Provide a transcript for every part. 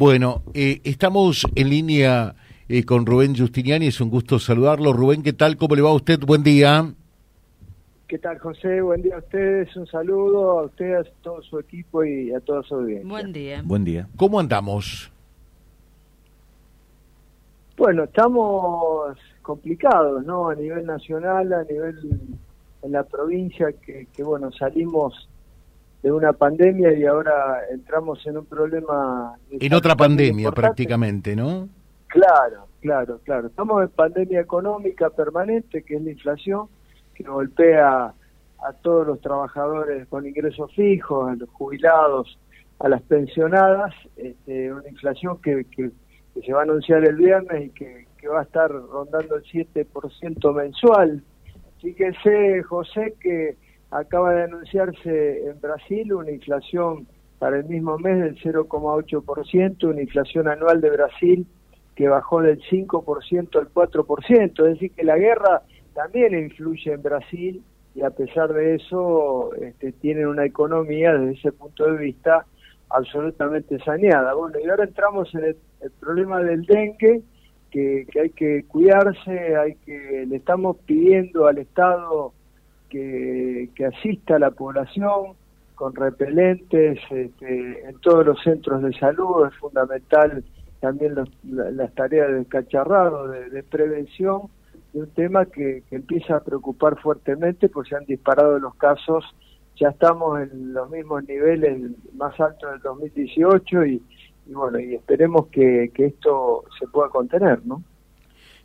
Bueno, eh, estamos en línea eh, con Rubén Justiniani, es un gusto saludarlo. Rubén, ¿qué tal? ¿Cómo le va a usted? Buen día. ¿Qué tal, José? Buen día a ustedes, un saludo a ustedes, a todo su equipo y a toda su audiencia. Buen día. Buen día. ¿Cómo andamos? Bueno, estamos complicados, ¿no? A nivel nacional, a nivel en la provincia, que, que bueno, salimos de una pandemia y ahora entramos en un problema... En otra pandemia prácticamente, ¿no? Claro, claro, claro. Estamos en pandemia económica permanente, que es la inflación, que golpea a todos los trabajadores con ingresos fijos, a los jubilados, a las pensionadas, este, una inflación que, que, se va a anunciar el viernes y que, que va a estar rondando el 7% mensual. Fíjese, José, que acaba de anunciarse en Brasil una inflación para el mismo mes del 0,8%, una inflación anual de Brasil que bajó del 5% al 4%, es decir, que la guerra también influye en Brasil y a pesar de eso este, tienen una economía desde ese punto de vista absolutamente saneada. Bueno, y ahora entramos en el, problema del dengue, que, que, hay que cuidarse, hay que le estamos pidiendo al Estado que, que asista a la población con repelentes este, en todos los centros de salud, es fundamental también las tareas de cacharrado, de, prevención, de un tema que, empieza a preocupar fuertemente porque se han disparado los casos, ya estamos en los mismos niveles más altos del 2018 y, y bueno, y esperemos que, que esto se pueda contener, ¿no?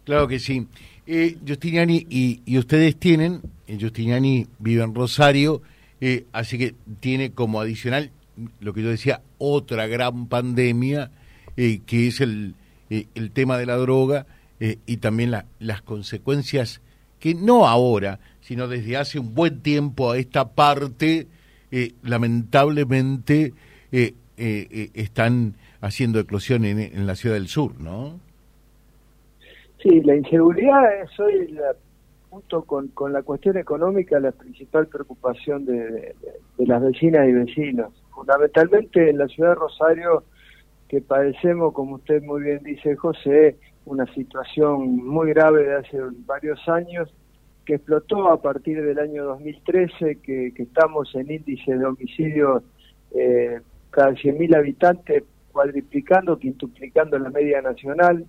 Claro que sí. Eh, Justiniani, y, ustedes tienen, eh, Justiniani vive en Rosario, eh, así que tiene como adicional, lo que yo decía, otra gran pandemia, eh, que es el, el tema de la droga y también la, las consecuencias que no ahora, sino desde hace un buen tiempo a esta parte, lamentablemente están haciendo eclosión en, en la ciudad del sur, ¿no? Sí, la inseguridad es hoy, la, junto con, con la cuestión económica, la principal preocupación de, las vecinas y vecinos. Fundamentalmente en la ciudad de Rosario, que padecemos, como usted muy bien dice, José, una situación muy grave de hace varios años, que explotó a partir del año 2013, que, que estamos en índice de homicidios eh, cada 100.000 habitantes, cuadriplicando, quintuplicando la media nacional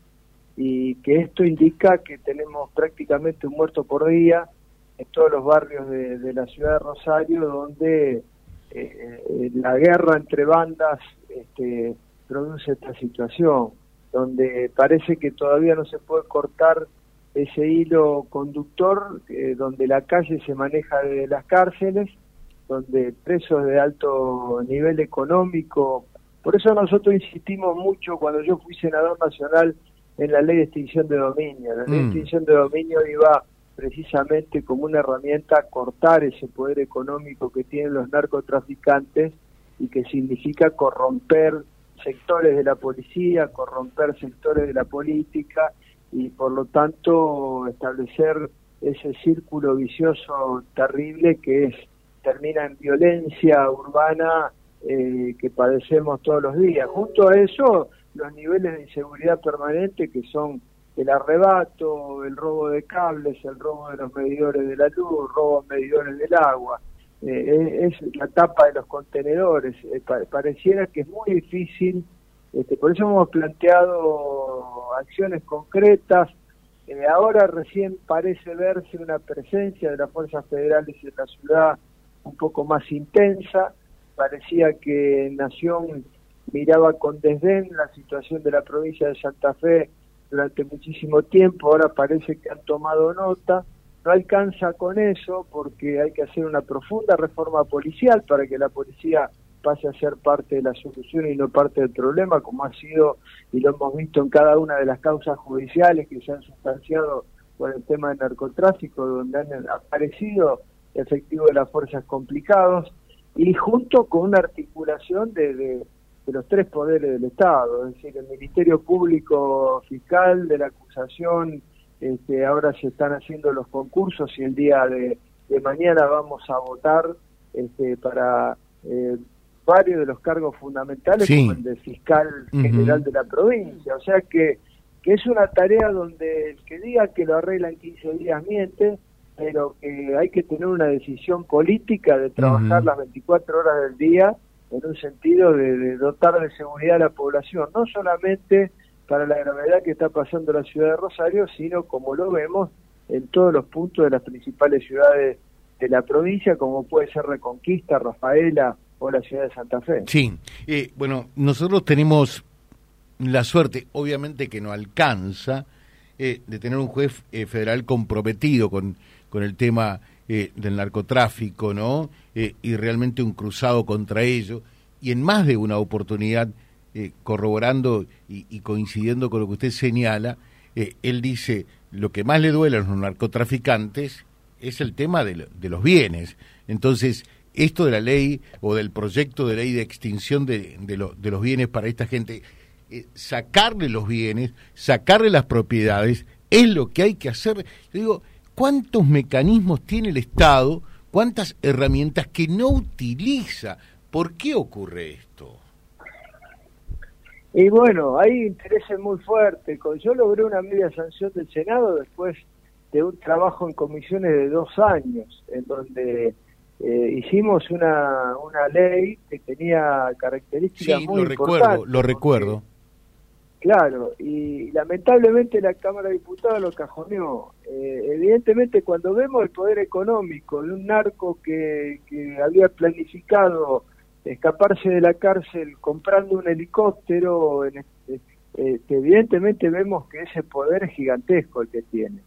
y que esto indica que tenemos prácticamente un muerto por día en todos los barrios de, la ciudad de Rosario, donde eh, la guerra entre bandas este, produce esta situación, donde parece que todavía no se puede cortar ese hilo conductor, eh, donde la calle se maneja de las cárceles, donde presos de alto nivel económico, por eso nosotros insistimos mucho cuando yo fui senador nacional en la ley de extinción de dominio. La ley de mm. extinción de dominio iba precisamente como una herramienta a cortar ese poder económico que tienen los narcotraficantes y que significa corromper sectores de la policía, corromper sectores de la política y por lo tanto establecer ese círculo vicioso terrible que es termina en violencia urbana eh, que padecemos todos los días. Junto a eso, los niveles de inseguridad permanente que son el arrebato, el robo de cables, el robo de los medidores de la luz, robo de medidores del agua. Eh, es la tapa de los contenedores. Eh, pareciera que es muy difícil, este, por eso hemos planteado acciones concretas. Eh, ahora recién parece verse una presencia de las fuerzas federales en la ciudad un poco más intensa. Parecía que Nación miraba con desdén la situación de la provincia de Santa Fe durante muchísimo tiempo, ahora parece que han tomado nota, no alcanza con eso porque hay que hacer una profunda reforma policial para que la policía pase a ser parte de la solución y no parte del problema, como ha sido y lo hemos visto en cada una de las causas judiciales que se han sustanciado por el tema del narcotráfico, donde han aparecido efectivos de las fuerzas complicados, y junto con una articulación de de los tres poderes del Estado, es decir, el Ministerio Público Fiscal de la acusación, este, ahora se están haciendo los concursos y el día de, mañana vamos a votar este, para eh, varios de los cargos fundamentales como el de fiscal general de la provincia. O sea que, que es una tarea donde el que diga que lo arregla en 15 días miente, pero que hay que tener una decisión política de trabajar las 24 horas del día en un sentido de, dotar de seguridad a la población, no solamente para la gravedad que está pasando la ciudad de Rosario, sino como lo vemos en todos los puntos de las principales ciudades de la provincia, como puede ser Reconquista, Rafaela o la ciudad de Santa Fe. Sí, eh, bueno, nosotros tenemos la suerte, obviamente que no alcanza, eh, de tener un juez eh, federal comprometido con, con el tema del narcotráfico, ¿no? y realmente un cruzado contra ello, y en más de una oportunidad, corroborando y, coincidiendo con lo que usted señala, él dice, lo que más le duele a los narcotraficantes es el tema de, los bienes. Entonces, esto de la ley o del proyecto de ley de extinción de, de, los bienes para esta gente, eh, sacarle los bienes, sacarle las propiedades, es lo que hay que hacer. Yo digo, ¿cuántos mecanismos tiene el Estado? ¿Cuántas herramientas que no utiliza? ¿Por qué ocurre esto? Y bueno, hay intereses muy fuertes. Yo logré una media sanción del Senado después de un trabajo en comisiones de dos años, en donde eh, hicimos una, una ley que tenía características sí, muy lo recuerdo, lo recuerdo. Claro, y lamentablemente la Cámara de Diputados lo cajoneó. Eh, evidentemente, cuando vemos el poder económico de un narco que, que había planificado escaparse de la cárcel comprando un helicóptero, en este, evidentemente vemos que ese poder es gigantesco el que tiene.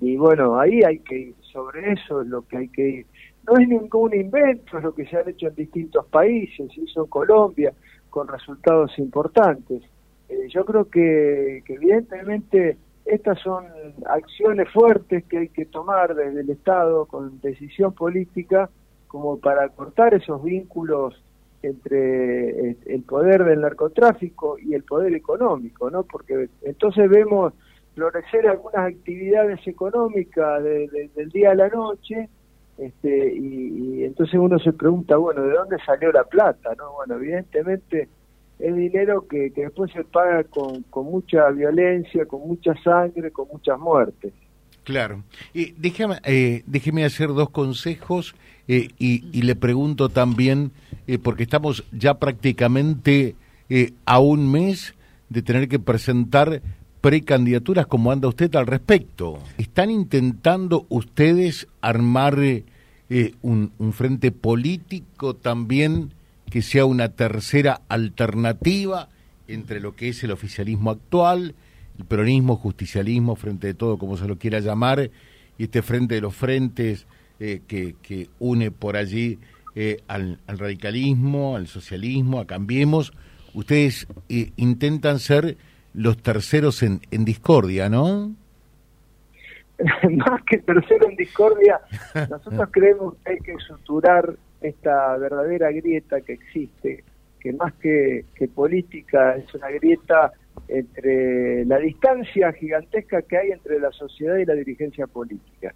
Y bueno, ahí hay que ir, sobre eso es lo que hay que ir. No es ningún invento, es lo que se ha hecho en distintos países, se hizo en Colombia con resultados importantes. Eh, yo creo que, evidentemente estas son acciones fuertes que hay que tomar desde el Estado con decisión política como para cortar esos vínculos entre eh, el poder del narcotráfico y el poder económico, ¿no? Porque entonces vemos florecer algunas actividades económicas del día a la noche, este, y, entonces uno se pregunta, bueno, ¿de dónde salió la plata? no Bueno, evidentemente es dinero que, que después se paga con, con mucha violencia, con mucha sangre, con muchas muertes. Claro. Y déjame, eh, déjeme hacer dos consejos eh, y, le pregunto también, eh, porque estamos ya prácticamente a un mes de tener que presentar precandidaturas, ¿cómo anda usted al respecto? ¿Están intentando ustedes armar un, un frente político también que sea una tercera alternativa entre lo que es el oficialismo actual? el peronismo, justicialismo, frente de todo, como se lo quiera llamar, y este frente de los frentes eh, que, que, une por allí eh, al, radicalismo, al socialismo, a Cambiemos, ustedes eh, intentan ser los terceros en, en discordia, ¿no? Más que tercero en discordia, nosotros creemos que hay que suturar esta verdadera grieta que existe, que más que, política es una grieta entre la distancia gigantesca que hay entre la sociedad y la dirigencia política.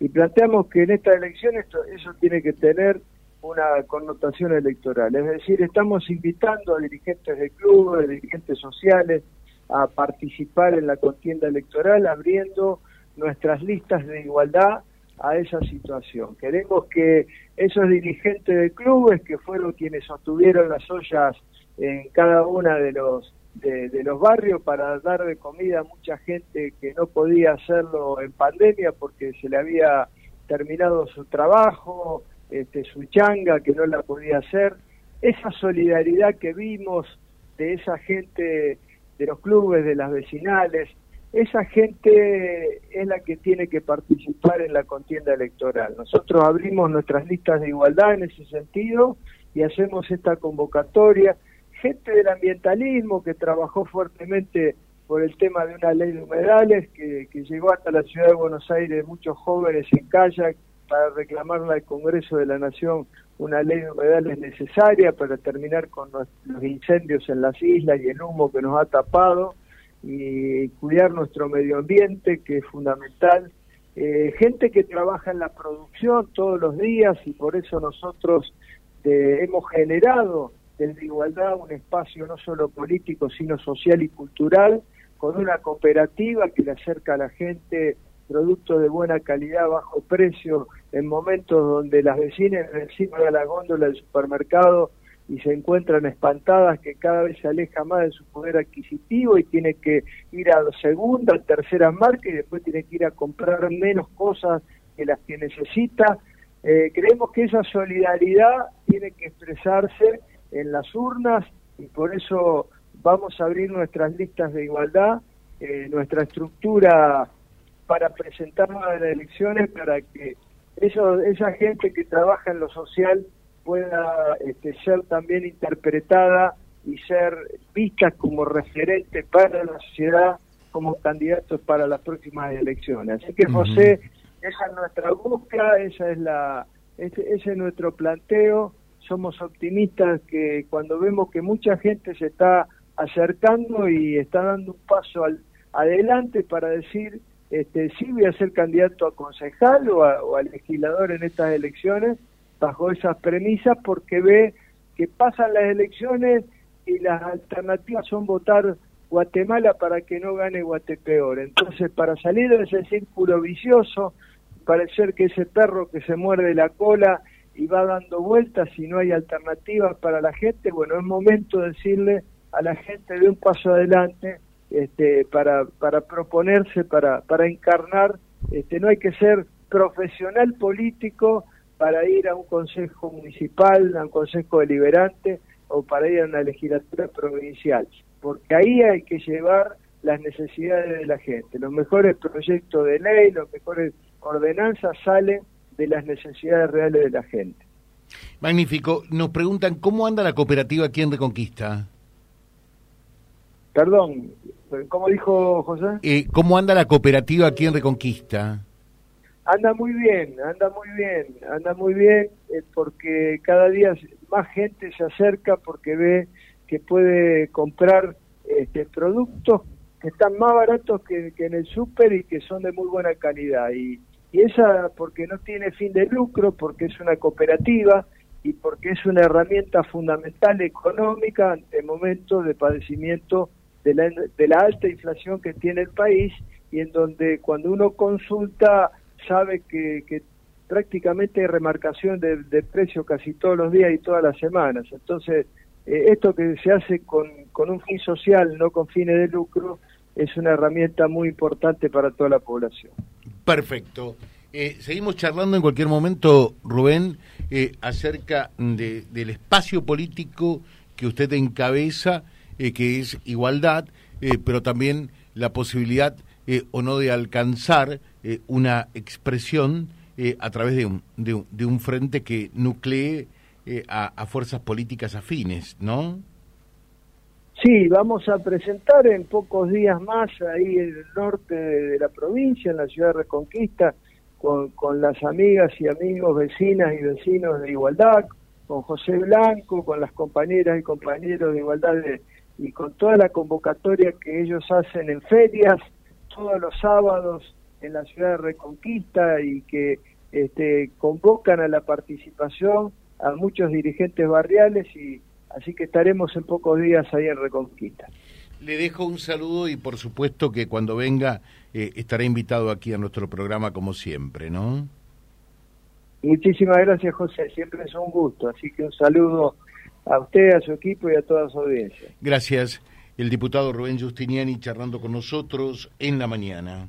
Y planteamos que en esta elección esto, eso tiene que tener una connotación electoral. Es decir, estamos invitando a dirigentes de clubes, dirigentes sociales, a participar en la contienda electoral, abriendo nuestras listas de igualdad a esa situación. Queremos que esos dirigentes de clubes, que fueron quienes sostuvieron las ollas en cada una de los de, los barrios para dar de comida a mucha gente que no podía hacerlo en pandemia porque se le había terminado su trabajo, este, su changa que no la podía hacer. Esa solidaridad que vimos de esa gente de los clubes, de las vecinales, esa gente es la que tiene que participar en la contienda electoral. Nosotros abrimos nuestras listas de igualdad en ese sentido y hacemos esta convocatoria gente del ambientalismo que trabajó fuertemente por el tema de una ley de humedales que, llegó hasta la ciudad de Buenos Aires muchos jóvenes en kayak para reclamarle al Congreso de la Nación una ley de humedales necesaria para terminar con los, incendios en las islas y el humo que nos ha tapado y cuidar nuestro medio ambiente que es fundamental. Eh, gente que trabaja en la producción todos los días y por eso nosotros hemos generado desde igualdad un espacio no solo político, sino social y cultural, con una cooperativa que le acerca a la gente productos de buena calidad, bajo precio, en momentos donde las vecinas encima de la góndola del supermercado y se encuentran espantadas que cada vez se aleja más de su poder adquisitivo y tiene que ir a segunda, tercera marca y después tiene que ir a comprar menos cosas que las que necesita. Eh, creemos que esa solidaridad tiene que expresarse en las urnas y por eso vamos a abrir nuestras listas de igualdad, eh, nuestra estructura para presentarnos a las elecciones para que eso, esa gente que trabaja en lo social pueda este, ser también interpretada y ser vista como referente para la sociedad como candidatos para las próximas elecciones. Así que José, esa es nuestra búsqueda, esa es la, ese, ese es nuestro planteo. Somos optimistas que cuando vemos que mucha gente se está acercando y está dando un paso al, adelante para decir este, sí voy a ser candidato a concejal o a, legislador en estas elecciones bajo esas premisas porque ve que pasan las elecciones y las alternativas son votar Guatemala para que no gane Guatepeor. Entonces, para salir de ese círculo vicioso, parecer que ese perro que se muerde la cola y va dando vueltas y no hay alternativas para la gente, bueno, es momento de decirle a la gente de un paso adelante este, para, para proponerse, para, para encarnar, este, no hay que ser profesional político para ir a un consejo municipal, a un consejo deliberante o para ir a una legislatura provincial, porque ahí hay que llevar las necesidades de la gente. Los mejores proyectos de ley, los mejores ordenanzas salen de las necesidades reales de la gente. Magnífico. Nos preguntan cómo anda la cooperativa aquí en Reconquista. Perdón, ¿cómo dijo José? Eh, ¿Cómo anda la cooperativa aquí en Reconquista? Anda muy bien, anda muy bien, anda muy bien eh, porque cada día más gente se acerca porque ve que puede comprar este, productos que están más baratos que, en el súper y que son de muy buena calidad. Y, y esa porque no tiene fin de lucro, porque es una cooperativa y porque es una herramienta fundamental económica ante momentos de padecimiento de la, de la alta inflación que tiene el país y en donde cuando uno consulta sabe que, prácticamente hay remarcación de, de precio casi todos los días y todas las semanas. Entonces, eh, esto que se hace con, un fin social, no con fines de lucro, es una herramienta muy importante para toda la población. Perfecto. Eh, seguimos charlando en cualquier momento, Rubén, eh, acerca de, del espacio político que usted encabeza que es igualdad, pero también la posibilidad o no de alcanzar una expresión a través de un, de un, frente que nuclee a, fuerzas políticas afines, ¿no? Sí, vamos a presentar en pocos días más ahí en el norte de, la provincia, en la ciudad de Reconquista, con, con, las amigas y amigos, vecinas y vecinos de Igualdad, con José Blanco, con las compañeras y compañeros de Igualdad de, y con toda la convocatoria que ellos hacen en ferias, todos los sábados en la ciudad de Reconquista y que este, convocan a la participación a muchos dirigentes barriales y así que estaremos en pocos días ahí en Reconquista. Le dejo un saludo y por supuesto que cuando venga eh, estará invitado aquí a nuestro programa como siempre, ¿no? Muchísimas gracias José, siempre es un gusto, así que un saludo a usted, a su equipo y a toda su audiencia. Gracias. El diputado Rubén Justiniani charlando con nosotros en la mañana.